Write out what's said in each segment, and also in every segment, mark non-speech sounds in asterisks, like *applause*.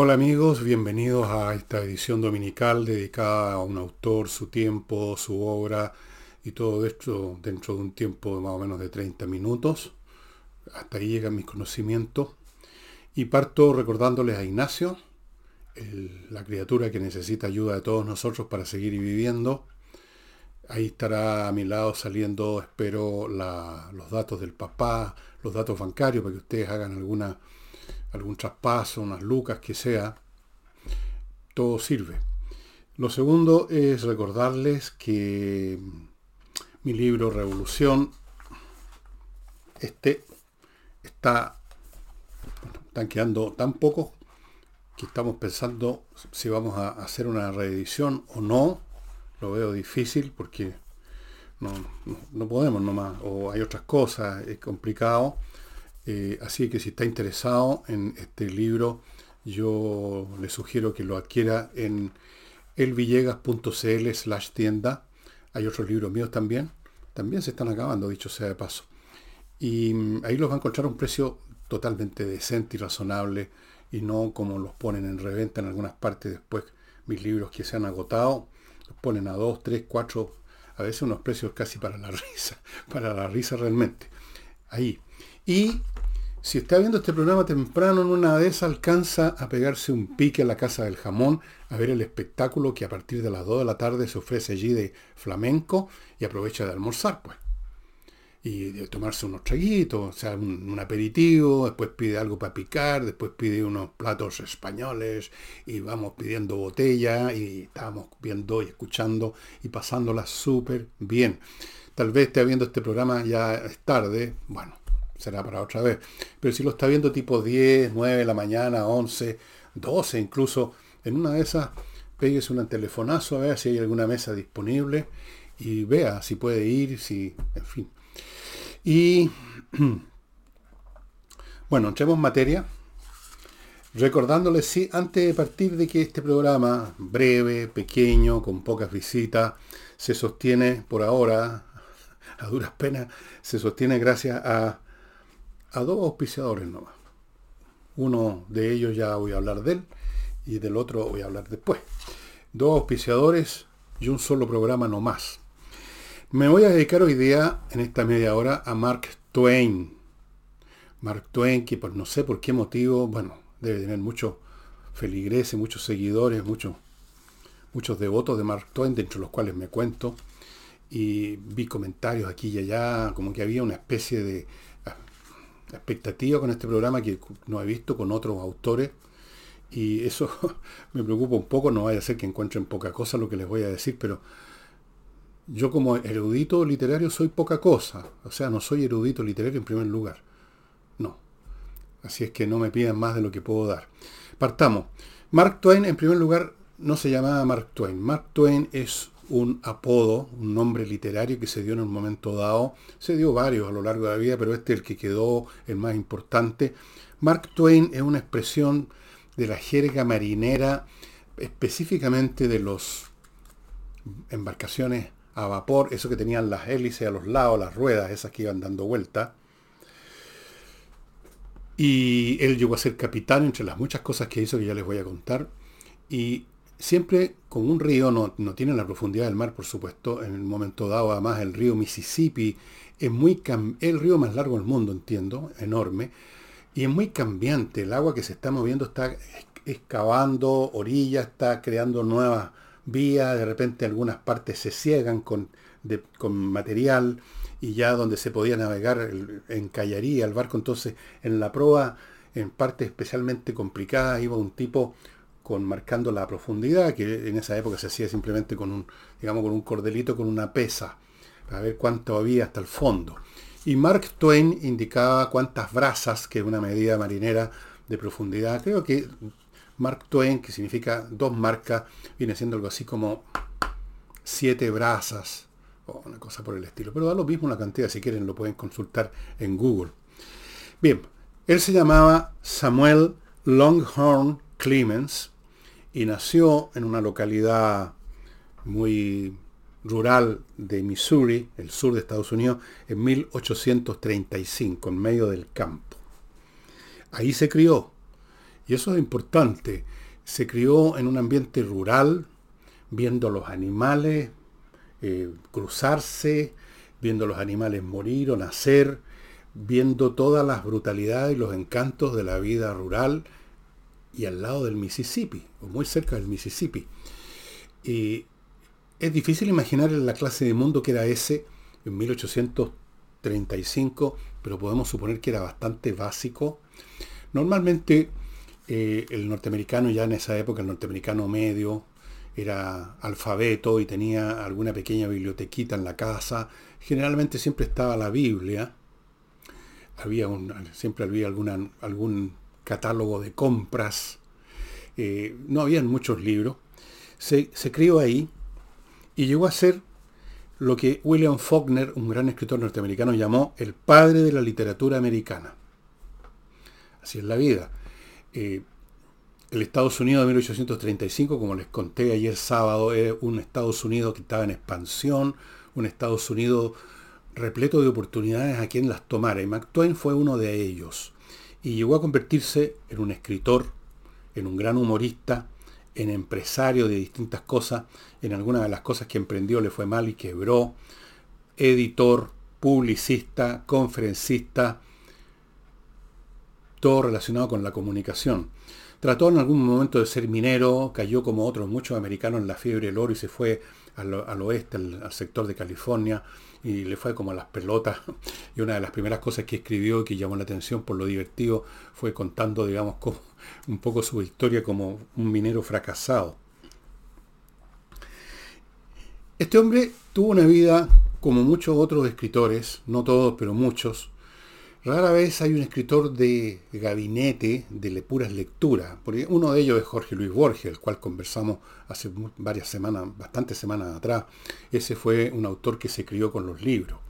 Hola amigos, bienvenidos a esta edición dominical dedicada a un autor, su tiempo, su obra y todo esto dentro de un tiempo de más o menos de 30 minutos. Hasta ahí llegan mis conocimientos. Y parto recordándoles a Ignacio, la criatura que necesita ayuda de todos nosotros para seguir viviendo. Ahí estará a mi lado saliendo, espero, los datos del papá, los datos bancarios, para que ustedes hagan alguna algún traspaso, unas lucas, que sea, todo sirve. Lo segundo es recordarles que mi libro Revolución, este está, están quedando tan pocos que estamos pensando si vamos a hacer una reedición o no. Lo veo difícil porque no, no podemos nomás, o hay otras cosas, es complicado. Eh, así que si está interesado en este libro, yo le sugiero que lo adquiera en elvillegas.cl slash tienda. Hay otros libros míos también. También se están acabando, dicho sea de paso. Y mm, ahí los va a encontrar a un precio totalmente decente y razonable y no como los ponen en reventa en algunas partes después mis libros que se han agotado los ponen a 2, 3, 4 a veces unos precios casi para la *laughs* risa para la risa realmente ahí y si está viendo este programa temprano, en una de esas alcanza a pegarse un pique a la Casa del Jamón, a ver el espectáculo que a partir de las 2 de la tarde se ofrece allí de flamenco y aprovecha de almorzar, pues. Y de tomarse unos traguitos, o sea, un, aperitivo, después pide algo para picar, después pide unos platos españoles y vamos pidiendo botella y estamos viendo y escuchando y pasándola súper bien. Tal vez esté viendo este programa ya es tarde, bueno, será para otra vez. Pero si lo está viendo tipo 10, 9 de la mañana, 11, 12 incluso, en una de esas, péguese un telefonazo a ver si hay alguna mesa disponible y vea si puede ir, si, en fin. Y *clears throat* bueno, entremos en materia. Recordándoles, sí, antes de partir de que este programa, breve, pequeño, con pocas visitas, se sostiene por ahora, *laughs* a duras penas, se sostiene gracias a a dos auspiciadores nomás. Uno de ellos ya voy a hablar de él y del otro voy a hablar después. Dos auspiciadores y un solo programa no más. Me voy a dedicar hoy día, en esta media hora, a Mark Twain. Mark Twain, que por no sé por qué motivo, bueno, debe tener muchos feligreses, muchos seguidores, muchos, muchos devotos de Mark Twain, dentro de los cuales me cuento. Y vi comentarios aquí y allá, como que había una especie de expectativa con este programa que no he visto con otros autores y eso *laughs* me preocupa un poco, no vaya a ser que encuentren poca cosa lo que les voy a decir, pero yo como erudito literario soy poca cosa, o sea, no soy erudito literario en primer lugar, no. Así es que no me pidan más de lo que puedo dar. Partamos. Mark Twain, en primer lugar, no se llamaba Mark Twain. Mark Twain es un apodo, un nombre literario que se dio en un momento dado. Se dio varios a lo largo de la vida, pero este es el que quedó el más importante. Mark Twain es una expresión de la jerga marinera, específicamente de los embarcaciones a vapor, eso que tenían las hélices a los lados, las ruedas, esas que iban dando vuelta. Y él llegó a ser capitán entre las muchas cosas que hizo que ya les voy a contar. Y siempre con un río, no, tiene la profundidad del mar, por supuesto, en el momento dado, además el río Mississippi es muy el río más largo del mundo, entiendo, enorme, y es muy cambiante. El agua que se está moviendo está excavando orillas, está creando nuevas vías, de repente algunas partes se ciegan con, con material y ya donde se podía navegar encallaría el barco. Entonces, en la proa, en partes especialmente complicadas, iba un tipo con marcando la profundidad, que en esa época se hacía simplemente con un, digamos, con un cordelito con una pesa, para ver cuánto había hasta el fondo. Y Mark Twain indicaba cuántas brazas, que es una medida marinera de profundidad. Creo que Mark Twain, que significa dos marcas, viene siendo algo así como siete brazas, o una cosa por el estilo. Pero da lo mismo la cantidad, si quieren lo pueden consultar en Google. Bien, él se llamaba Samuel Longhorn Clemens, y nació en una localidad muy rural de Missouri, el sur de Estados Unidos, en 1835, en medio del campo. Ahí se crió Y eso es importante. Se crió en un ambiente rural, viendo los animales eh, cruzarse, viendo los animales morir o nacer, viendo todas las brutalidades y los encantos de la vida rural y al lado del Mississippi, o muy cerca del Mississippi. Y es difícil imaginar la clase de mundo que era ese en 1835, pero podemos suponer que era bastante básico. Normalmente eh, el norteamericano ya en esa época, el norteamericano medio, era alfabeto y tenía alguna pequeña bibliotequita en la casa. Generalmente siempre estaba la Biblia. Había un, siempre había alguna, algún catálogo de compras. Eh, no habían muchos libros. Se, se crió ahí y llegó a ser lo que William Faulkner, un gran escritor norteamericano, llamó el padre de la literatura americana. Así es la vida. Eh, el Estados Unidos de 1835, como les conté ayer sábado, era un Estados Unidos que estaba en expansión, un Estados Unidos repleto de oportunidades a quien las tomara. Y Mark Twain fue uno de ellos. Y llegó a convertirse en un escritor, en un gran humorista, en empresario de distintas cosas. En algunas de las cosas que emprendió le fue mal y quebró. Editor, publicista, conferencista, todo relacionado con la comunicación. Trató en algún momento de ser minero, cayó como otros muchos americanos en la fiebre del oro y se fue al, oeste, al, sector de California, y le fue como a las pelotas. *laughs* Y una de las primeras cosas que escribió que llamó la atención por lo divertido fue contando, digamos, *laughs* un poco su historia como un minero fracasado. Este hombre tuvo una vida como muchos otros escritores, no todos, pero muchos, Rara vez hay un escritor de gabinete de puras lecturas, porque uno de ellos es Jorge Luis Borges, el cual conversamos hace varias semanas, bastantes semanas atrás. Ese fue un autor que se crió con los libros.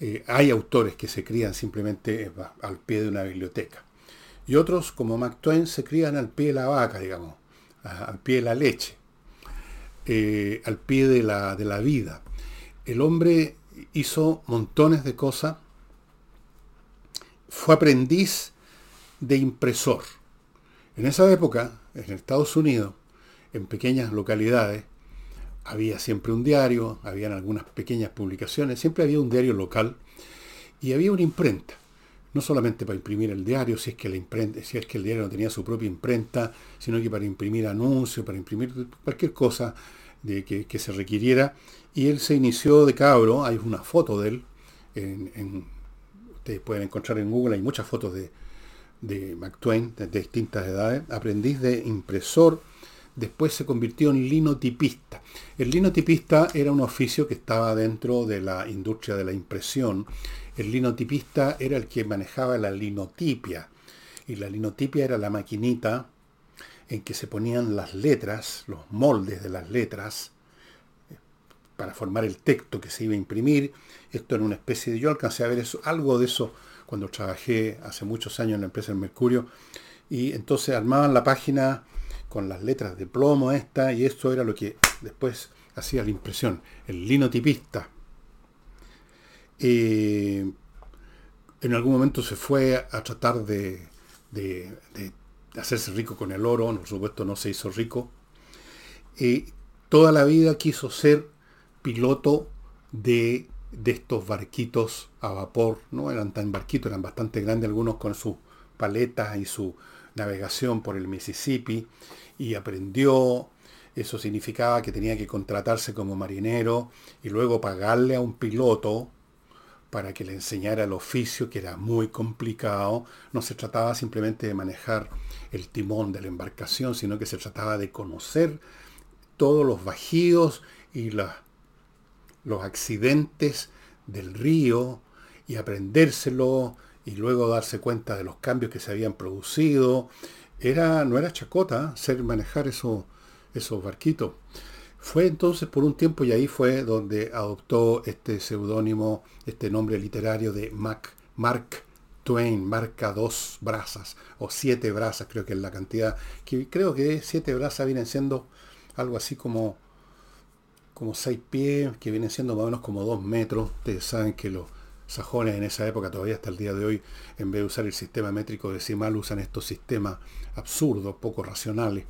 Eh, hay autores que se crían simplemente eh, al pie de una biblioteca. Y otros, como Mark Twain, se crían al pie de la vaca, digamos, al pie de la leche, eh, al pie de la, de la vida. El hombre hizo montones de cosas fue aprendiz de impresor. En esa época, en Estados Unidos, en pequeñas localidades, había siempre un diario, habían algunas pequeñas publicaciones, siempre había un diario local y había una imprenta. No solamente para imprimir el diario, si es que la imprenta, el diario no tenía su propia imprenta, sino que para imprimir anuncios, para imprimir cualquier cosa de que, se requiriera. Y él se inició de cabro, hay una foto de él en pueden encontrar en Google, hay muchas fotos de, de Twain de, distintas edades, aprendiz de impresor, después se convirtió en linotipista. El linotipista era un oficio que estaba dentro de la industria de la impresión. El linotipista era el que manejaba la linotipia. Y la linotipia era la maquinita en que se ponían las letras, los moldes de las letras, para formar el texto que se iba a imprimir. Esto era una especie de... Yo alcancé a ver eso, algo de eso cuando trabajé hace muchos años en la empresa Mercurio. Y entonces armaban la página con las letras de plomo esta y esto era lo que después hacía la impresión. El linotipista. Eh, en algún momento se fue a tratar de, de, hacerse rico con el oro, por supuesto no se hizo rico. y toda la vida quiso ser piloto de, de estos barquitos a vapor, no eran tan barquitos, eran bastante grandes, algunos con sus paletas y su navegación por el Mississippi, y aprendió, eso significaba que tenía que contratarse como marinero y luego pagarle a un piloto para que le enseñara el oficio, que era muy complicado. No se trataba simplemente de manejar el timón de la embarcación, sino que se trataba de conocer todos los bajíos y las los accidentes del río y aprendérselo y luego darse cuenta de los cambios que se habían producido. Era, no era chacota ser manejar eso, esos barquitos. Fue entonces por un tiempo y ahí fue donde adoptó este seudónimo, este nombre literario de Mac, Mark Twain, marca dos brazas o siete brazas, creo que es la cantidad, que creo que siete brazas vienen siendo algo así como como 6 pies, que vienen siendo más o menos como 2 metros. Ustedes saben que los sajones en esa época, todavía hasta el día de hoy, en vez de usar el sistema métrico decimal, usan estos sistemas absurdos, poco racionales,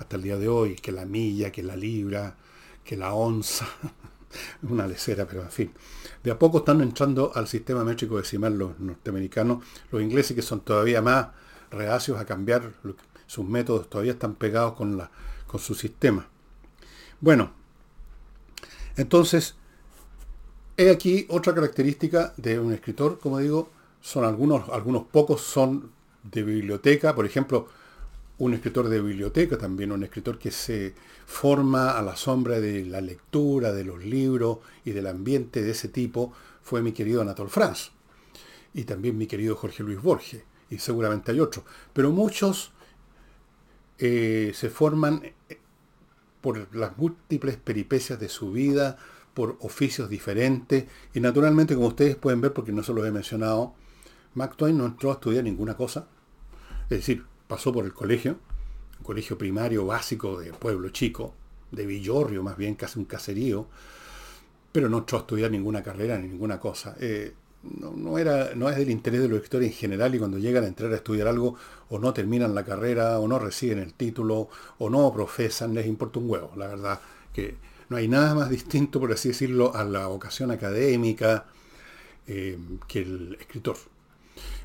hasta el día de hoy, que la milla, que la libra, que la onza, *laughs* una lecera, pero en fin. De a poco están entrando al sistema métrico decimal los norteamericanos, los ingleses que son todavía más reacios a cambiar sus métodos, todavía están pegados con, la, con su sistema. Bueno, entonces, he aquí otra característica de un escritor, como digo, son algunos, algunos pocos son de biblioteca, por ejemplo, un escritor de biblioteca también, un escritor que se forma a la sombra de la lectura, de los libros y del ambiente de ese tipo, fue mi querido Anatole France. Y también mi querido Jorge Luis Borges. Y seguramente hay otros. Pero muchos eh, se forman por las múltiples peripecias de su vida, por oficios diferentes. Y naturalmente, como ustedes pueden ver, porque no se los he mencionado, Mark no entró a estudiar ninguna cosa. Es decir, pasó por el colegio, un colegio primario básico de pueblo chico, de Villorrio más bien, casi un caserío, pero no entró a estudiar ninguna carrera ni ninguna cosa. Eh, no, era, no es del interés de los escritores en general y cuando llegan a entrar a estudiar algo o no terminan la carrera o no reciben el título o no profesan, les importa un huevo. La verdad que no hay nada más distinto, por así decirlo, a la vocación académica eh, que el escritor.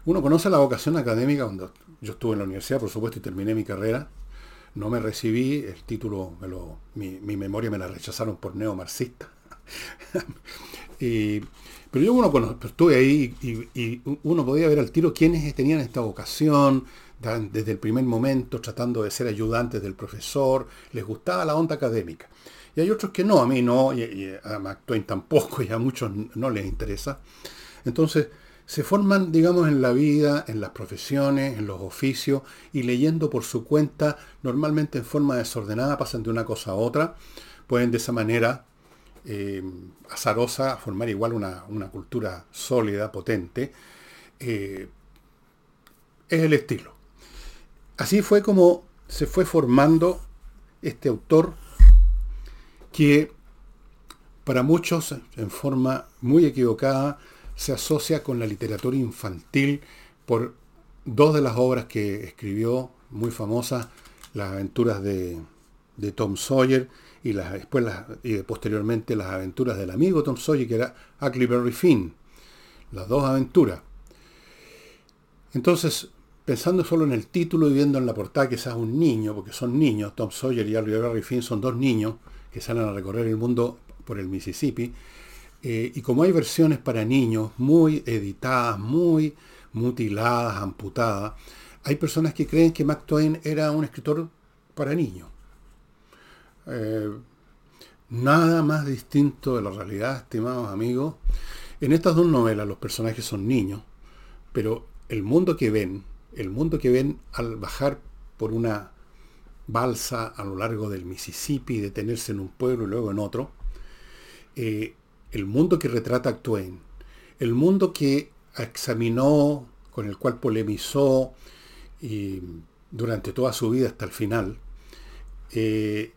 Uno conoce la vocación académica cuando yo estuve en la universidad, por supuesto, y terminé mi carrera. No me recibí, el título, me lo, mi, memoria me la rechazaron por neomarxista. *laughs* y, pero yo uno cono, estuve ahí y, uno podía ver al tiro quiénes tenían esta vocación, desde el primer momento tratando de ser ayudantes del profesor, les gustaba la onda académica. Y hay otros que no, a mí no, y, a McTwain tampoco, y a muchos no les interesa. Entonces, se forman, digamos, en la vida, en las profesiones, en los oficios, y leyendo por su cuenta, normalmente en forma desordenada, pasan de una cosa a otra, pueden de esa manera eh, azarosa formar igual una, cultura sólida, potente. Eh, es el estilo. Así fue como se fue formando este autor que para muchos, en forma muy equivocada, se asocia con la literatura infantil por dos de las obras que escribió, muy famosas, las aventuras de, Tom Sawyer y, las, después y posteriormente las aventuras del amigo Tom Sawyer, que era Huckleberry Finn. Las dos aventuras. Entonces, pensando solo en el título y viendo en la portada que seas un niño, porque son niños, Tom Sawyer y Huckleberry Finn son dos niños que salen a recorrer el mundo por el Mississippi, eh, y como hay versiones para niños muy editadas, muy mutiladas, amputadas, hay personas que creen que Mark Twain era un escritor para niños. Eh, nada más distinto de la realidad, estimados amigos. En estas dos novelas los personajes son niños, pero el mundo que ven, el mundo que ven al bajar por una balsa a lo largo del Mississippi, detenerse en un pueblo y luego en otro, eh, el mundo que retrata Twain, el mundo que examinó, con el cual polemizó y durante toda su vida hasta el final, eh,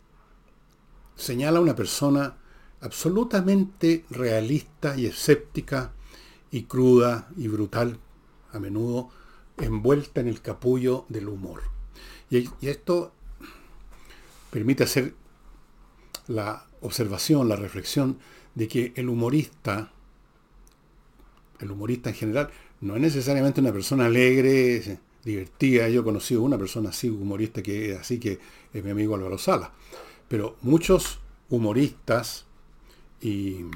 señala a una persona absolutamente realista y escéptica y cruda y brutal, a menudo envuelta en el capullo del humor. Y, y esto permite hacer la observación, la reflexión de que el humorista, el humorista en general, no es necesariamente una persona alegre, divertida. Yo he conocido una persona así, humorista, que así, que es mi amigo Álvaro Sala. Pero muchos humoristas, y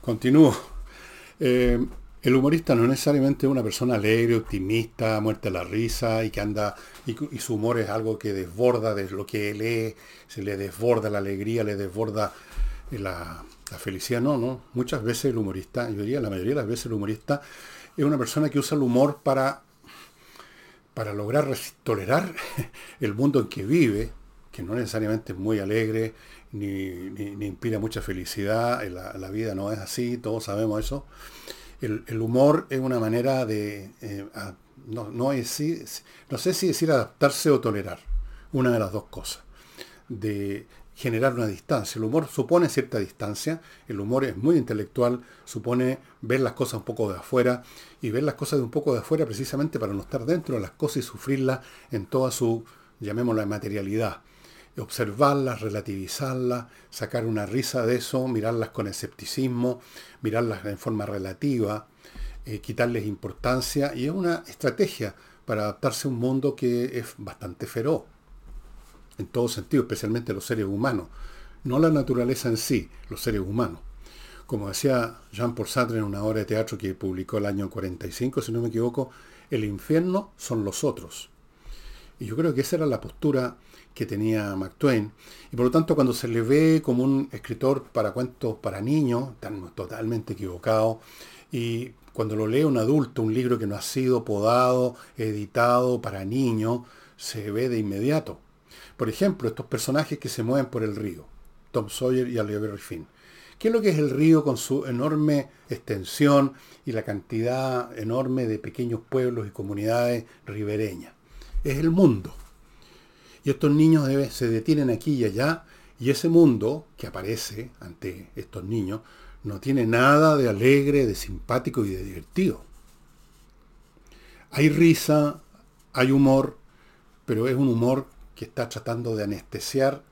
continúo, eh, el humorista no es necesariamente una persona alegre, optimista, muerta la risa y que anda, y, su humor es algo que desborda de lo que lee, se le desborda la alegría, le desborda la, felicidad. No, no. Muchas veces el humorista, yo diría la mayoría de las veces el humorista es una persona que usa el humor para, para lograr tolerar *laughs* el mundo en que vive, que no necesariamente es muy alegre, ni, ni, inspira mucha felicidad, la, la vida no es así, todos sabemos eso. El, humor es una manera de, eh, no, no, no sé si decir adaptarse o tolerar, una de las dos cosas, de generar una distancia. El humor supone cierta distancia, el humor es muy intelectual, supone ver las cosas un poco de afuera y ver las cosas de un poco de afuera precisamente para no estar dentro de las cosas y sufrirlas en toda su, llamémosla, materialidad. Observarlas, relativizarlas, sacar una risa de eso, mirarlas con escepticismo, mirarlas en forma relativa, eh, quitarles importancia y es una estrategia para adaptarse a un mundo que es bastante feroz en todo sentido, especialmente los seres humanos. No la naturaleza en sí, los seres humanos. Como decía Jean-Paul Sartre en una obra de teatro que publicó el año 45, si no me equivoco, el infierno son los otros. Y yo creo que esa era la postura que tenía Mark Twain. Y por lo tanto, cuando se le ve como un escritor para cuentos para niños, tan totalmente equivocado, y cuando lo lee un adulto, un libro que no ha sido podado, editado para niños, se ve de inmediato. Por ejemplo, estos personajes que se mueven por el río, Tom Sawyer y Oliver Finn. ¿Qué es lo que es el río con su enorme extensión y la cantidad enorme de pequeños pueblos y comunidades ribereñas? Es el mundo. Y estos niños se detienen aquí y allá y ese mundo que aparece ante estos niños no tiene nada de alegre, de simpático y de divertido. Hay risa, hay humor, pero es un humor que está tratando de anestesiar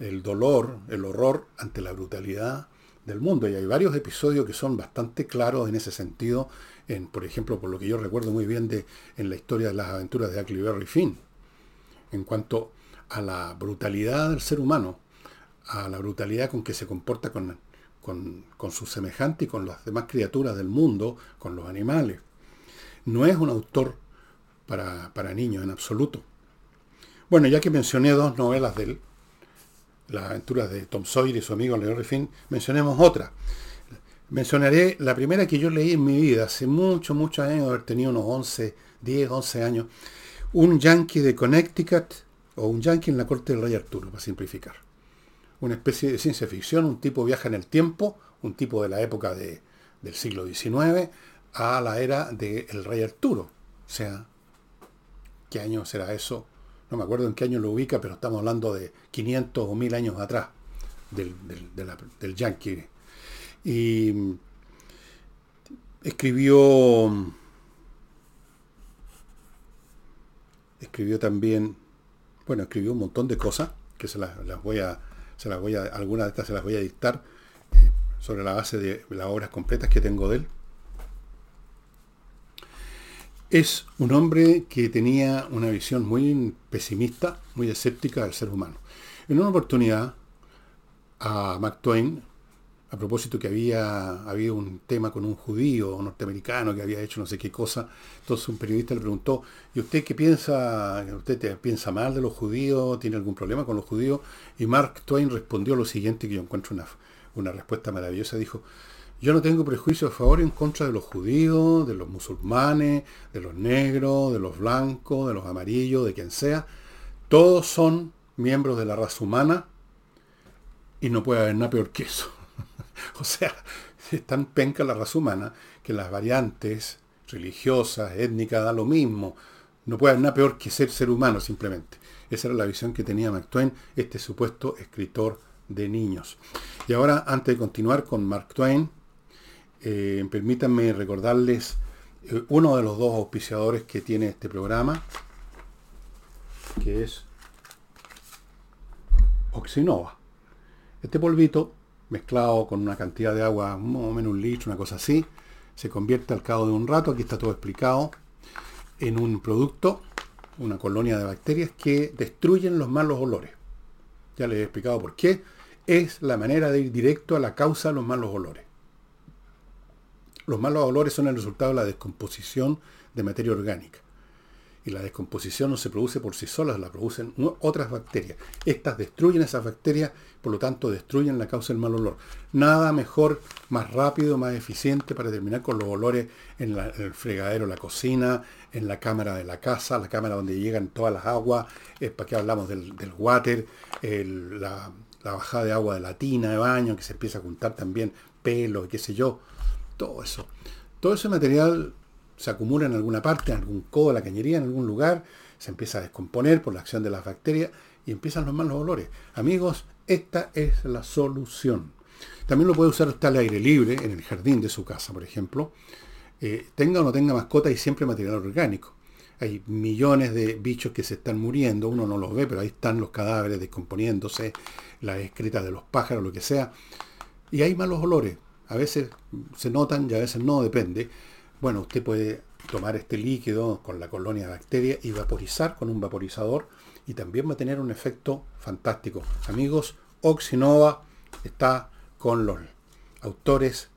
el dolor, el horror ante la brutalidad del mundo. Y hay varios episodios que son bastante claros en ese sentido, en, por ejemplo, por lo que yo recuerdo muy bien de, en la historia de las aventuras de Huckleberry Finn, en cuanto a la brutalidad del ser humano, a la brutalidad con que se comporta con, con, con sus semejantes y con las demás criaturas del mundo, con los animales. No es un autor para, para niños en absoluto. Bueno, ya que mencioné dos novelas de él, las aventuras de Tom Sawyer y su amigo Leonard Finn, mencionemos otra. Mencionaré la primera que yo leí en mi vida, hace mucho, muchos años, haber tenido unos 11, 10, 11 años. Un yankee de Connecticut, o un yankee en la corte del rey Arturo, para simplificar. Una especie de ciencia ficción, un tipo viaja en el tiempo, un tipo de la época del siglo XIX, a la era del rey Arturo. O sea, ¿qué año será eso? No me acuerdo en qué año lo ubica, pero estamos hablando de 500 o 1000 años atrás del, del, Yankee. Y escribió, escribió también, bueno, escribió un montón de cosas, que se las, voy a, se las voy a, algunas de estas se las voy a dictar eh, sobre la base de las obras completas que tengo de él. Es un hombre que tenía una visión muy pesimista, muy escéptica del ser humano. En una oportunidad, a Mark Twain, a propósito que había habido un tema con un judío norteamericano que había hecho no sé qué cosa, entonces un periodista le preguntó, ¿y usted qué piensa? ¿Usted piensa mal de los judíos? ¿Tiene algún problema con los judíos? Y Mark Twain respondió lo siguiente, que yo encuentro una, una respuesta maravillosa, dijo, yo no tengo prejuicios a favor y en contra de los judíos, de los musulmanes, de los negros, de los blancos, de los amarillos, de quien sea. Todos son miembros de la raza humana y no puede haber nada peor que eso. *laughs* o sea, es tan penca la raza humana que las variantes religiosas, étnicas, da lo mismo. No puede haber nada peor que ser ser humano simplemente. Esa era la visión que tenía Mark Twain, este supuesto escritor de niños. Y ahora, antes de continuar con Mark Twain, eh, permítanme recordarles eh, uno de los dos auspiciadores que tiene este programa, que es Oxinova. Este polvito, mezclado con una cantidad de agua, más o menos un litro, una cosa así, se convierte al cabo de un rato, aquí está todo explicado, en un producto, una colonia de bacterias que destruyen los malos olores. Ya les he explicado por qué. Es la manera de ir directo a la causa de los malos olores. Los malos olores son el resultado de la descomposición de materia orgánica. Y la descomposición no se produce por sí sola, la producen otras bacterias. Estas destruyen esas bacterias, por lo tanto destruyen la causa del mal olor. Nada mejor, más rápido, más eficiente para terminar con los olores en, el fregadero, la cocina, en la cámara de la casa, la cámara donde llegan todas las aguas, es para que hablamos del, water, la, la bajada de agua de la tina de baño, que se empieza a juntar también pelo qué sé yo todo eso. Todo ese material se acumula en alguna parte, en algún codo la cañería, en algún lugar, se empieza a descomponer por la acción de las bacterias y empiezan los malos olores. Amigos, esta es la solución. También lo puede usar usted al aire libre, en el jardín de su casa, por ejemplo. Eh, tenga o no tenga mascota y siempre material orgánico. Hay millones de bichos que se están muriendo, uno no los ve, pero ahí están los cadáveres descomponiéndose, las excretas de los pájaros, lo que sea. Y hay malos olores. A veces se notan y a veces no, depende. Bueno, usted puede tomar este líquido con la colonia de bacterias y vaporizar con un vaporizador y también va a tener un efecto fantástico. Amigos, Oxinova está con los autores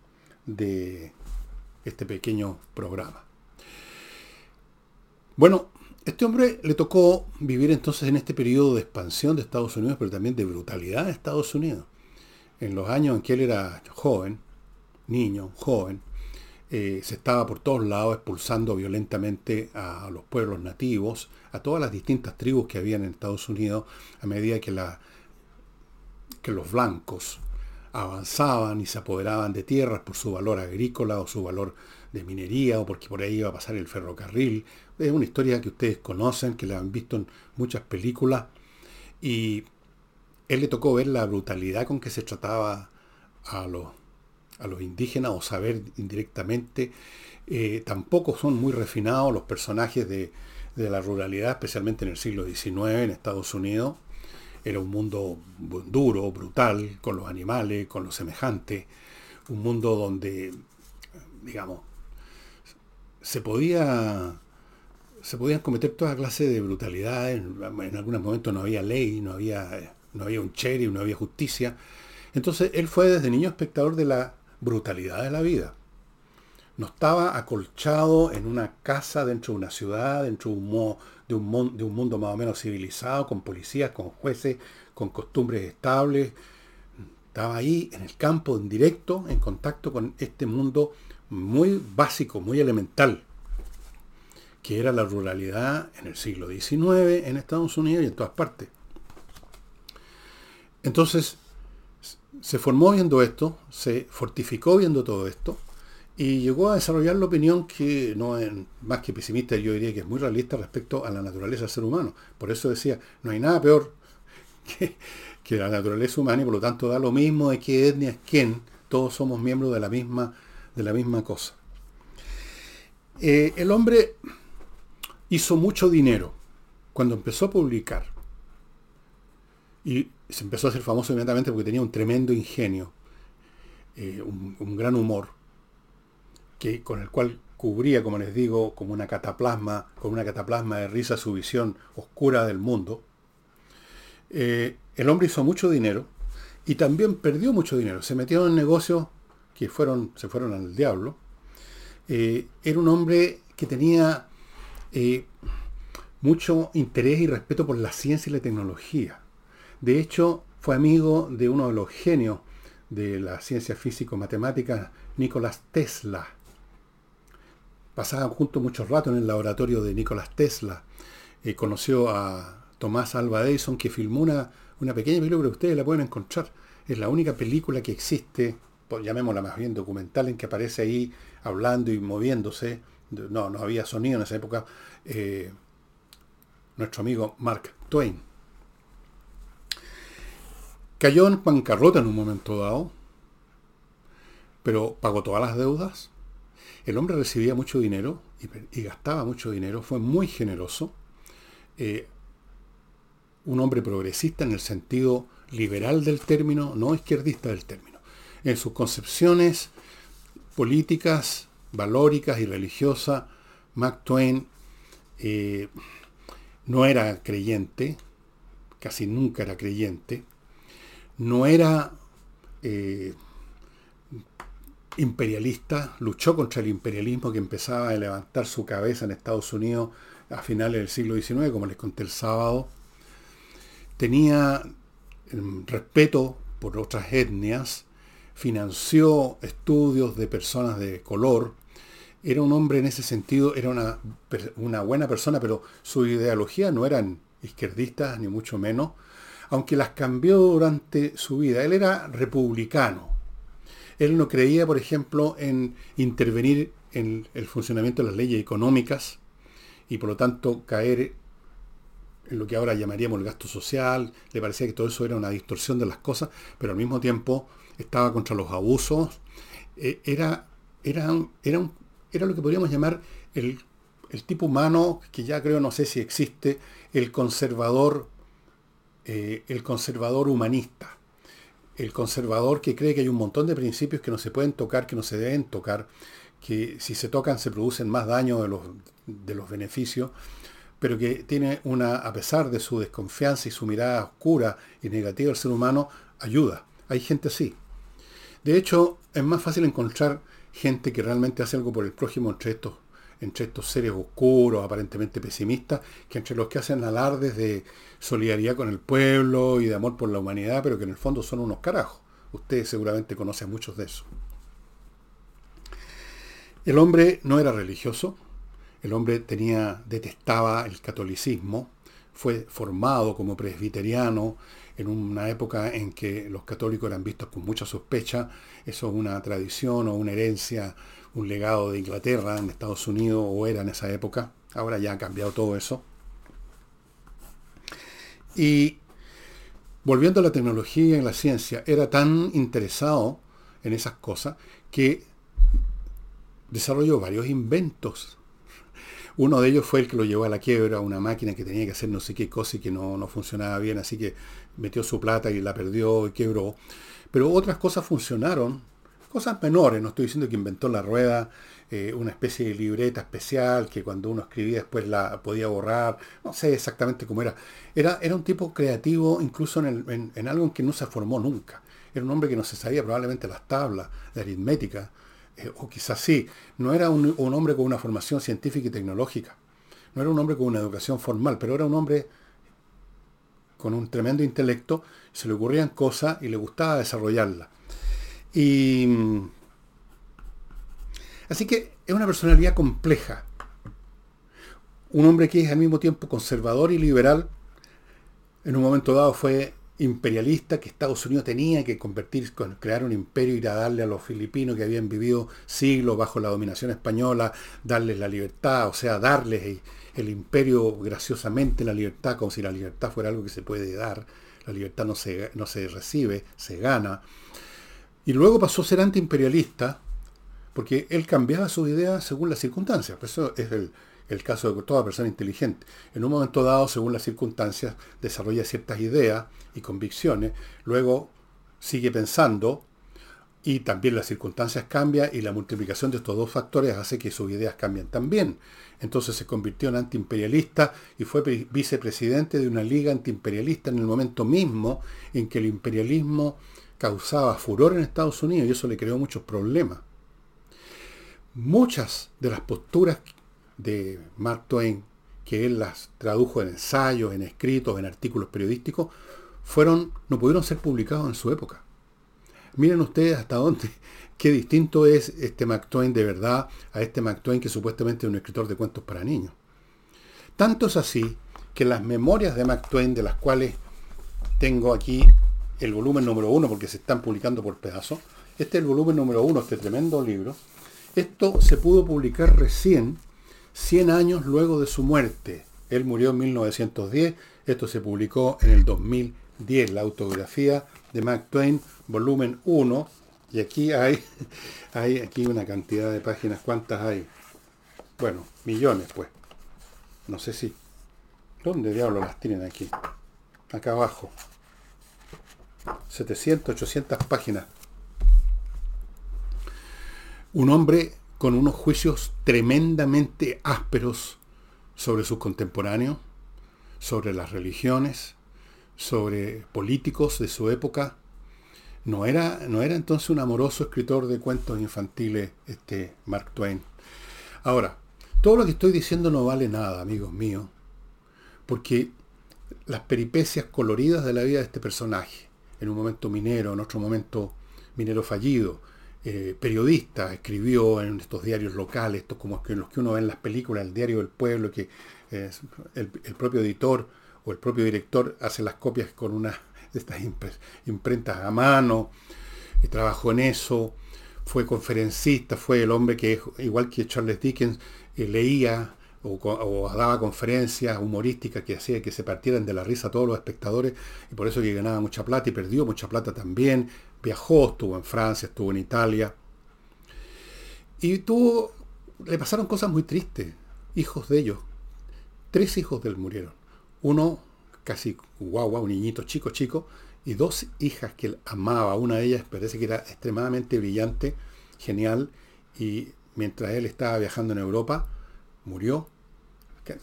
de este pequeño programa. Bueno, este hombre le tocó vivir entonces en este periodo de expansión de Estados Unidos, pero también de brutalidad de Estados Unidos. En los años en que él era joven, niño, joven, eh, se estaba por todos lados expulsando violentamente a los pueblos nativos, a todas las distintas tribus que habían en Estados Unidos, a medida que, que los blancos avanzaban y se apoderaban de tierras por su valor agrícola o su valor de minería o porque por ahí iba a pasar el ferrocarril. Es una historia que ustedes conocen, que la han visto en muchas películas y él le tocó ver la brutalidad con que se trataba a los, a los indígenas o saber indirectamente. Eh, tampoco son muy refinados los personajes de, de la ruralidad, especialmente en el siglo XIX en Estados Unidos. Era un mundo duro, brutal, con los animales, con los semejantes. Un mundo donde, digamos, se podía se podían cometer toda clase de brutalidades. En, algunos momentos no había ley, no había, no había un sheriff, no había justicia. Entonces él fue desde niño espectador de la brutalidad de la vida. No estaba acolchado en una casa dentro de una ciudad, dentro de un, un, de un mundo más o menos civilizado, con policías, con jueces, con costumbres estables. Estaba ahí en el campo, en directo, en contacto con este mundo muy básico, muy elemental, que era la ruralidad en el siglo XIX en Estados Unidos y en todas partes. Entonces, se formó viendo esto, se fortificó viendo todo esto, y llegó a desarrollar la opinión que no es más que pesimista, yo diría que es muy realista respecto a la naturaleza del ser humano. Por eso decía, no hay nada peor *laughs* que, la naturaleza humana y por lo tanto da lo mismo de qué etnia es quién, todos somos miembros de la misma, de la misma cosa. Eh, el hombre hizo mucho dinero cuando empezó a publicar. Y se empezó a hacer famoso inmediatamente porque tenía un tremendo ingenio, eh, un gran humor con el cual cubría, como les digo, como una cataplasma, con una cataplasma de risa su visión oscura del mundo, eh, el hombre hizo mucho dinero y también perdió mucho dinero. Se metió en negocios que fueron, se fueron al diablo. Eh, era un hombre que tenía mucho interés y respeto por la ciencia y la tecnología. De hecho, fue amigo de uno de los genios de la ciencia físico-matemática, Nicolás Tesla pasaban juntos muchos rato en el laboratorio de Nikola Tesla. Eh, conoció a Tomás Alva Edison, que filmó una, una pequeña película que ustedes la pueden encontrar. Es la única película que existe, llamémosla más bien documental, en que aparece ahí hablando y moviéndose. No, no había sonido en esa época. Eh, nuestro amigo Mark Twain. Cayó en bancarrota en un momento dado, pero pagó todas las deudas. El hombre recibía mucho dinero y, gastaba mucho dinero, fue muy generoso, eh, un hombre progresista en el sentido liberal del término, no izquierdista del término. En sus concepciones políticas, valóricas y religiosas, Mark Twain eh, no era creyente, casi nunca era creyente, no era eh, imperialista, luchó contra el imperialismo que empezaba a levantar su cabeza en Estados Unidos a finales del siglo XIX, como les conté el sábado. Tenía respeto por otras etnias, financió estudios de personas de color, era un hombre en ese sentido, era una, una buena persona, pero su ideología no eran izquierdistas, ni mucho menos, aunque las cambió durante su vida. Él era republicano, él no creía, por ejemplo, en intervenir en el funcionamiento de las leyes económicas y por lo tanto caer en lo que ahora llamaríamos el gasto social, le parecía que todo eso era una distorsión de las cosas, pero al mismo tiempo estaba contra los abusos, eh, era, era, era, era lo que podríamos llamar el, el, tipo humano, que ya creo, no sé si existe, el conservador, eh, el conservador humanista, el conservador que cree que hay un montón de principios que no se pueden tocar, que no se deben tocar, que si se tocan se producen más daño de los, de los beneficios, pero que tiene una, a pesar de su desconfianza y su mirada oscura y negativa al ser humano, ayuda. Hay gente así. De hecho, es más fácil encontrar gente que realmente hace algo por el prójimo entre estos, entre estos seres oscuros, aparentemente pesimistas, que entre los que hacen alardes de solidaridad con el pueblo y de amor por la humanidad, pero que en el fondo son unos carajos. Ustedes seguramente conocen muchos de eso. El hombre no era religioso, el hombre tenía, detestaba el catolicismo, fue formado como presbiteriano en una época en que los católicos eran vistos con mucha sospecha. Eso es una tradición o una herencia, un legado de Inglaterra en Estados Unidos, o era en esa época. Ahora ya ha cambiado todo eso. Y volviendo a la tecnología y la ciencia, era tan interesado en esas cosas que desarrolló varios inventos uno de ellos fue el que lo llevó a la quiebra, una máquina que tenía que hacer no sé qué cosa y que no, no funcionaba bien, así que metió su plata y la perdió y quebró. Pero otras cosas funcionaron, cosas menores, no estoy diciendo que inventó la rueda, eh, una especie de libreta especial que cuando uno escribía después la podía borrar, no sé exactamente cómo era. Era, era un tipo creativo incluso en, en algo en que no se formó nunca. Era un hombre que no se sabía probablemente las tablas de aritmética, eh, o quizás sí, no era un, hombre con una formación científica y tecnológica, no era un hombre con una educación formal, pero era un hombre con un tremendo intelecto, se le ocurrían cosas y le gustaba desarrollarlas. Y así que es una personalidad compleja. Un hombre que es al mismo tiempo conservador y liberal, en un momento dado fue imperialista que Estados Unidos tenía que convertir, crear un imperio, ir a darle a los filipinos que habían vivido siglos bajo la dominación española, darles la libertad, o sea, darles el, imperio graciosamente la libertad, como si la libertad fuera algo que se puede dar. La libertad no se, no se recibe, se gana. Y luego pasó a ser antiimperialista, porque él cambiaba sus ideas según las circunstancias. Eso es el, el caso de toda persona inteligente. En un momento dado, según las circunstancias, desarrolla ciertas ideas y convicciones, luego sigue pensando y también las circunstancias cambian y la multiplicación de estos dos factores hace que sus ideas cambien también. Entonces se convirtió en antiimperialista y fue vicepresidente de una liga antiimperialista en el momento mismo en que el imperialismo causaba furor en Estados Unidos y eso le creó muchos problemas. Muchas de las posturas de Mark Twain, que él las tradujo en ensayos, en escritos, en artículos periodísticos, fueron, no pudieron ser publicados en su época. Miren ustedes hasta dónde, *laughs* qué distinto es este Mark Twain de verdad a este Mark Twain que supuestamente es un escritor de cuentos para niños. Tanto es así que las memorias de Mark Twain, de las cuales tengo aquí el volumen número uno, porque se están publicando por pedazos, este es el volumen número uno, este tremendo libro, esto se pudo publicar recién 100 años luego de su muerte. Él murió en 1910, esto se publicó en el 2010, la autografía de Mark Twain, volumen 1, y aquí hay, *laughs* hay aquí una cantidad de páginas, ¿cuántas hay? Bueno, millones pues. No sé si. ¿Dónde diablos las tienen aquí? Acá abajo. 700, 800 páginas. Un hombre con unos juicios tremendamente ásperos sobre sus contemporáneos, sobre las religiones, sobre políticos de su época. No era, no era entonces un amoroso escritor de cuentos infantiles este Mark Twain. Ahora, todo lo que estoy diciendo no vale nada, amigos míos, porque las peripecias coloridas de la vida de este personaje, en un momento minero, en otro momento minero fallido, eh, periodista, escribió en estos diarios locales, estos como que los que uno ve en las películas, el diario del pueblo, que el, propio editor o el propio director hace las copias con una *laughs* de estas imprentas a mano, y trabajó en eso, fue conferencista, fue el hombre que, igual que Charles Dickens, eh, leía o, daba conferencias humorísticas que hacía que se partieran de la risa todos los espectadores, y por eso que ganaba mucha plata y perdió mucha plata también. Viajó, estuvo en Francia, estuvo en Italia. Y tuvo, le pasaron cosas muy tristes, hijos de ellos. Tres hijos de él murieron. Uno casi guagua, un niñito chico, chico, y dos hijas que él amaba. Una de ellas parece que era extremadamente brillante, genial, y mientras él estaba viajando en Europa, murió.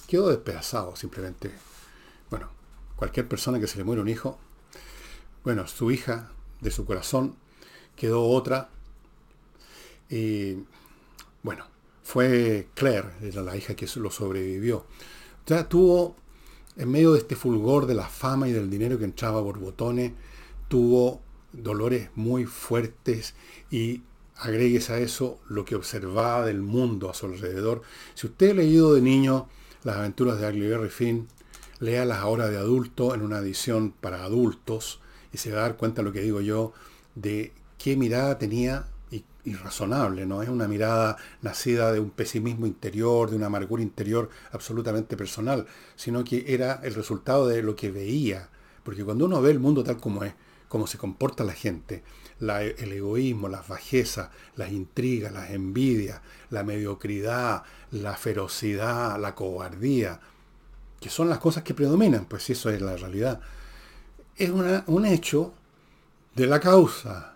Quedó despedazado simplemente. Bueno, cualquier persona que se le muere un hijo, bueno, su hija de su corazón quedó otra. Y bueno, fue Claire, la hija que lo sobrevivió. Ya tuvo en medio de este fulgor de la fama y del dinero que entraba por botones, tuvo dolores muy fuertes y agregues a eso lo que observaba del mundo a su alrededor. Si usted ha leído de niño las aventuras de Huckleberry Finn, léalas ahora de adulto en una edición para adultos y se va a dar cuenta lo que digo yo de qué mirada tenía irrazonable, ¿no? Es una mirada nacida de un pesimismo interior, de una amargura interior absolutamente personal, sino que era el resultado de lo que veía. Porque cuando uno ve el mundo tal como es, cómo se comporta la gente, el egoísmo, las bajezas, las intrigas, las envidias, la mediocridad, la ferocidad, la cobardía, que son las cosas que predominan, pues eso es la realidad. Es un hecho de la causa,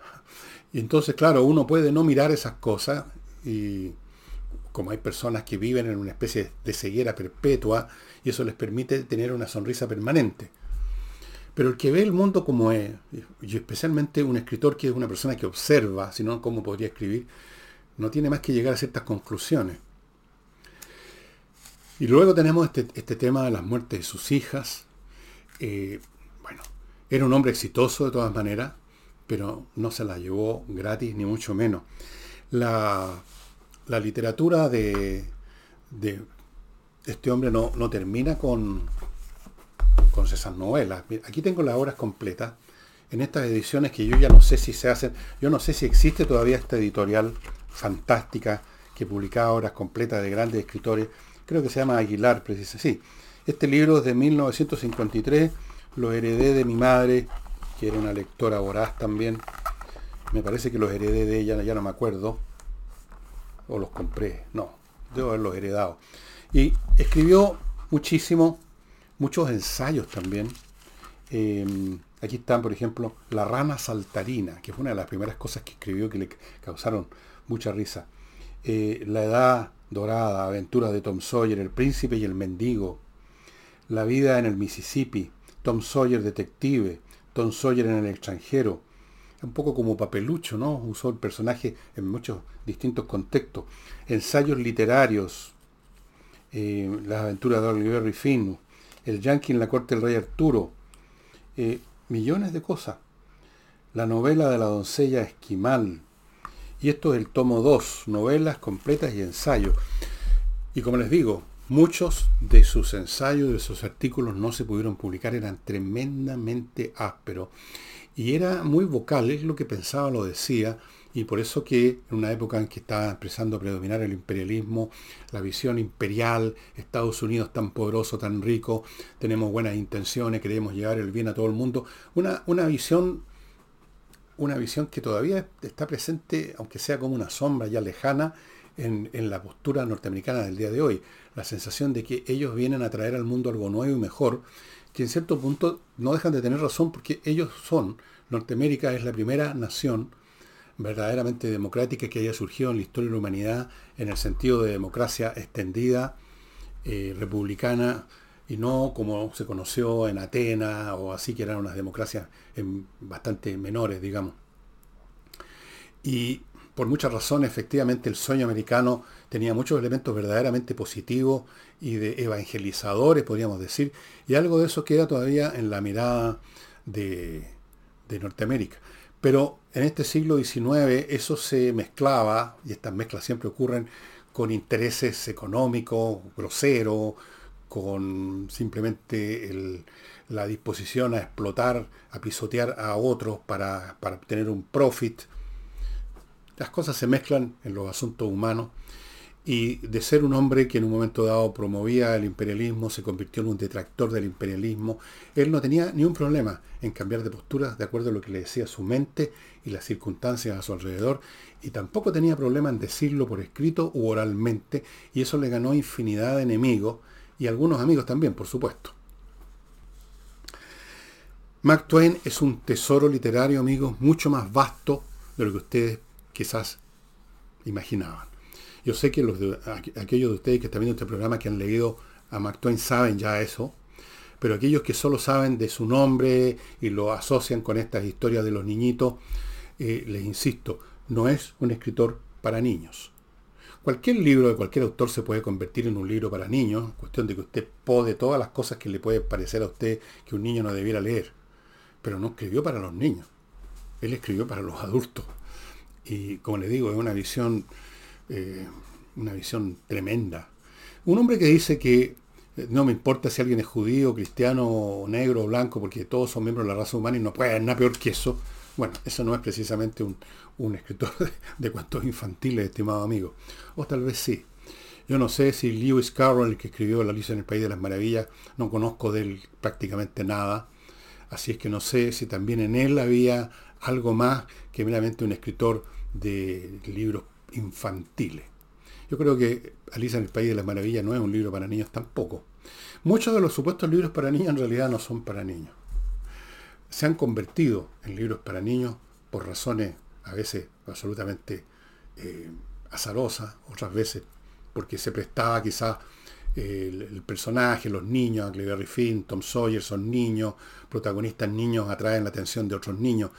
y entonces, claro, uno puede no mirar esas cosas y como hay personas que viven en una especie de ceguera perpetua y eso les permite tener una sonrisa permanente. Pero el que ve el mundo como es, y especialmente un escritor que es una persona que observa, si no, ¿cómo podría escribir? No tiene más que llegar a ciertas conclusiones. Y luego tenemos este, este tema de las muertes de sus hijas. Eh, bueno, era un hombre exitoso de todas maneras, pero no se la llevó gratis ni mucho menos. La, literatura de, de, este hombre no, no termina con, con esas novelas. Aquí tengo las obras completas. En estas ediciones que yo ya no sé si se hacen, yo no sé si existe todavía esta editorial fantástica que publicaba obras completas de grandes escritores. Creo que se llama Aguilar, precisamente. Sí, este libro es de 1953, lo heredé de mi madre que era una lectora voraz también. Me parece que los heredé de ella, ya no me acuerdo. O los compré, no, debo haberlos heredado. Y escribió muchísimo, muchos ensayos también. Em, aquí están, por ejemplo, La rana saltarina, que fue una de las primeras cosas que escribió que le causaron mucha risa. Eh, la edad dorada, Aventuras de Tom Sawyer, El príncipe y el mendigo, La vida en el Mississippi, Tom Sawyer detective, Tom Sawyer en el extranjero. Un poco como papelucho, ¿no? Usó el personaje en muchos distintos contextos. Ensayos literarios, eh, las aventuras de Oliver Finn, el Yankee en la corte del rey Arturo, eh, millones de cosas. La novela de la doncella Esquimal. Y esto es el tomo 2, novelas completas y ensayos. Y como les digo, Muchos de sus ensayos, de sus artículos no se pudieron publicar, eran tremendamente ásperos. Y era muy vocal, es lo que pensaba, lo decía, y por eso que en una época en que estaba empezando a predominar el imperialismo, la visión imperial, Estados Unidos tan poderoso, tan rico, tenemos buenas intenciones, queremos llevar el bien a todo el mundo, una, una visión una visión que todavía está presente, aunque sea como una sombra ya lejana, en, en, la postura norteamericana del día de hoy. La sensación de que ellos vienen a traer al mundo algo nuevo y mejor, que en cierto punto no dejan de tener razón porque ellos son, Norteamérica es la primera nación verdaderamente democrática que haya surgido en la historia de la humanidad en el sentido de democracia extendida, eh, republicana, y no como se conoció en Atenas o así, que eran unas democracias bastante menores, digamos. Y por muchas razones, efectivamente, el sueño americano tenía muchos elementos verdaderamente positivos y de evangelizadores, podríamos decir, y algo de eso queda todavía en la mirada de, Norteamérica. Pero en este siglo XIX eso se mezclaba, y estas mezclas siempre ocurren, con intereses económicos, groseros, con simplemente la disposición a explotar, a pisotear a otros para, para obtener un profit. Las cosas se mezclan en los asuntos humanos y de ser un hombre que en un momento dado promovía el imperialismo, se convirtió en un detractor del imperialismo, él no tenía ni un problema en cambiar de postura de acuerdo a lo que le decía su mente y las circunstancias a su alrededor, y tampoco tenía problema en decirlo por escrito u oralmente, y eso le ganó infinidad de enemigos, y algunos amigos también, por supuesto. Mark Twain es un tesoro literario, amigos, mucho más vasto de lo que ustedes quizás imaginaban. Yo sé que los aquellos de ustedes que están viendo este programa que han leído a Mark Twain saben ya eso, pero aquellos que solo saben de su nombre y lo asocian con estas historias de los niñitos, eh, les insisto, no es un escritor para niños. Cualquier libro de cualquier autor se puede convertir en un libro para niños, cuestión de que usted pode todas las cosas que le puede parecer a usted que un niño no debiera leer. Pero no escribió para los niños, él escribió para los adultos. Y como le digo, es una visión eh, una visión tremenda. Un hombre que dice que eh, no me importa si alguien es judío, cristiano, negro blanco, porque todos son miembros de la raza humana y no puede haber nada peor que eso. Bueno, eso no es precisamente un, escritor *laughs* de, cuentos infantiles, estimado amigo. O tal vez sí. Yo no sé si Lewis Carroll, el que escribió La Alicia en el País de las Maravillas, no conozco de él prácticamente nada. Así es que no sé si también en él había algo más que meramente un escritor de libros infantiles. Yo creo que Alicia en el País de las Maravillas no es un libro para niños tampoco. Muchos de los supuestos libros para niños en realidad no son para niños. Se han convertido en libros para niños por razones a veces absolutamente eh, azarosas, otras veces porque se prestaba quizás el, personaje, los niños, Clary Finn, Tom Sawyer son niños, protagonistas niños atraen la atención de otros niños,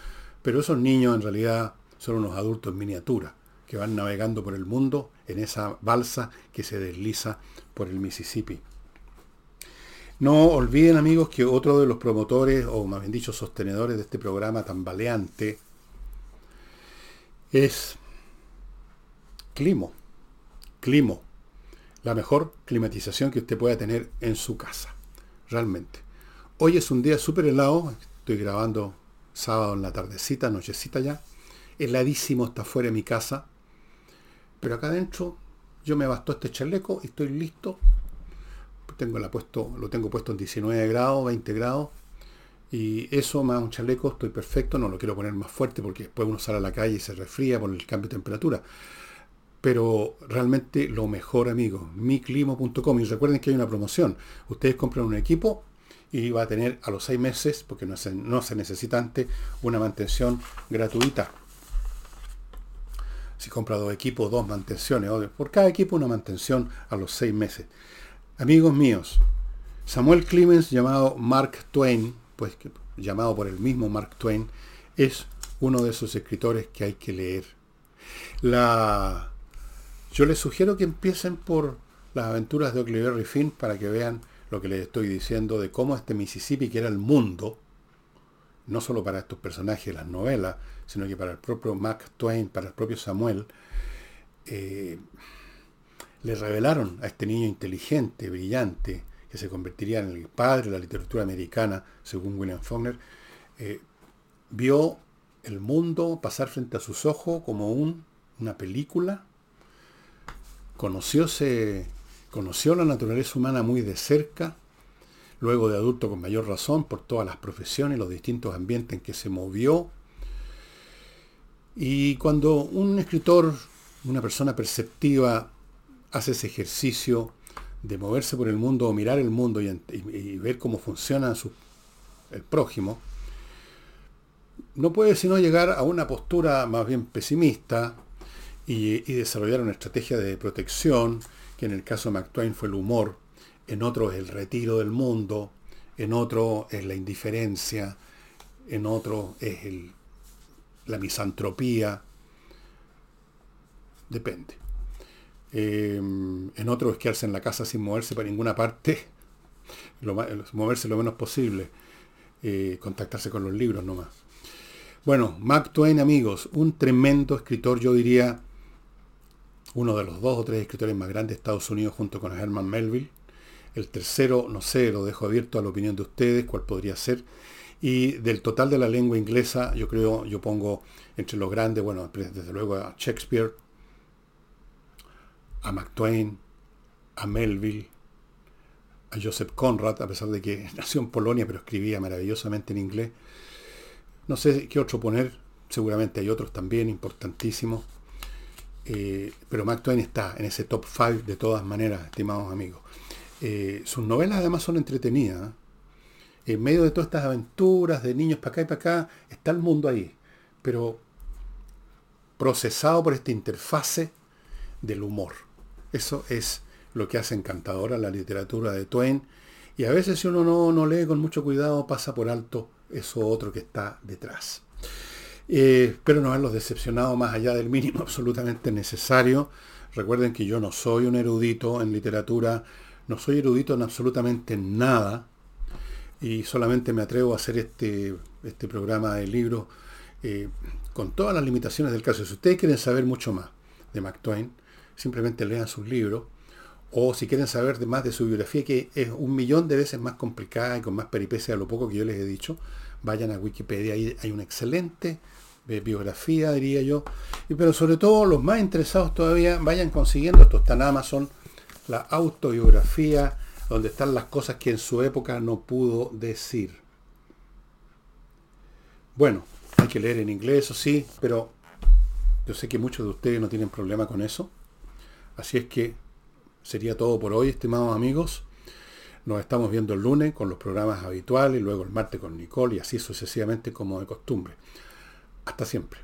pero esos niños en realidad son unos adultos en miniatura que van navegando por el mundo en esa balsa que se desliza por el Mississippi. No olviden amigos que otro de los promotores, o más bien dicho, sostenedores de este programa tan baleante, es Climo. Climo. La mejor climatización que usted pueda tener en su casa. Realmente. Hoy es un día súper helado. Estoy grabando sábado en la tardecita, nochecita ya. Heladísimo está fuera de mi casa. Pero acá adentro yo me bastó este chaleco y estoy listo. Tengo la puesto, lo tengo puesto en 19 grados, 20 grados. Y eso más un chaleco, estoy perfecto. No lo quiero poner más fuerte porque después uno sale a la calle y se resfría por el cambio de temperatura. Pero realmente lo mejor, amigos, miclimo.com. Y recuerden que hay una promoción. Ustedes compran un equipo y va a tener a los seis meses, porque no se, no se necesita antes, una mantención gratuita si compra dos equipos, dos mantenciones. Por cada equipo una mantención a los seis meses. Amigos míos, Samuel Clemens, llamado Mark Twain, pues llamado por el mismo Mark Twain, es uno de esos escritores que hay que leer. La, yo les sugiero que empiecen por las aventuras de Huckleberry Finn para que vean lo que les estoy diciendo de cómo este Mississippi, que era el mundo, no solo para estos personajes las novelas, sino que para el propio Mark Twain, para el propio Samuel, eh, le revelaron a este niño inteligente, brillante, que se convertiría en el padre de la literatura americana, según William Faulkner, eh, vio el mundo pasar frente a sus ojos como una película, conoció la naturaleza humana muy de cerca, luego de adulto con mayor razón, por todas las profesiones, los distintos ambientes en que se movió. Y cuando un escritor, una persona perceptiva, hace ese ejercicio de moverse por el mundo o mirar el mundo y, ver cómo funciona el prójimo, no puede sino llegar a una postura más bien pesimista y, y desarrollar una estrategia de protección, que en el caso de Mark Twain fue el humor, en otro es el retiro del mundo, en otro es la indiferencia, en otro es la misantropía, depende. Em, en otro es quedarse en la casa sin moverse para ninguna parte, moverse lo menos posible, eh, contactarse con los libros nomás. Bueno, Mark Twain, amigos, un tremendo escritor, yo diría, uno de los dos o tres escritores más grandes de Estados Unidos junto con Herman Melville. El tercero, no sé, lo dejo abierto a la opinión de ustedes, cuál podría ser. Y del total de la lengua inglesa, yo creo, yo pongo entre los grandes, bueno, desde luego a Shakespeare, a Mark Twain, a Melville, a Joseph Conrad, a pesar de que *laughs* nació en Polonia, pero escribía maravillosamente en inglés. No sé qué otro poner, seguramente hay otros también importantísimos. Eh, pero Mark Twain está en ese top 5 de todas maneras, estimados amigos. Eh, sus novelas además son entretenidas. En medio de todas estas aventuras de niños para acá y para acá, está el mundo ahí. Pero procesado por esta interfase del humor. Eso es lo que hace encantadora la literatura de Twain. Y a veces si uno no, no lee con mucho cuidado, pasa por alto eso otro que está detrás. Eh, espero no haberlos decepcionado más allá del mínimo *laughs* absolutamente necesario. Recuerden que yo no soy un erudito en literatura, no soy erudito en absolutamente nada y solamente me atrevo a hacer este, este programa de libro eh, con todas las limitaciones del caso. Si ustedes quieren saber mucho más de Mark Twain, simplemente lean sus libros o si quieren saber más de su biografía, que es un millón de veces más complicada y con más peripecia a lo poco que yo les he dicho, vayan a Wikipedia, ahí hay una excelente biografía, diría yo. Y, pero sobre todo los más interesados todavía vayan consiguiendo, esto está en Amazon, la autobiografía, donde están las cosas que en su época no pudo decir. Bueno, hay que leer en inglés, eso sí, pero yo sé que muchos de ustedes no tienen problema con eso. Así es que sería todo por hoy, estimados amigos. Nos estamos viendo el lunes con los programas habituales, luego el martes con Nicole y así sucesivamente como de costumbre. Hasta siempre.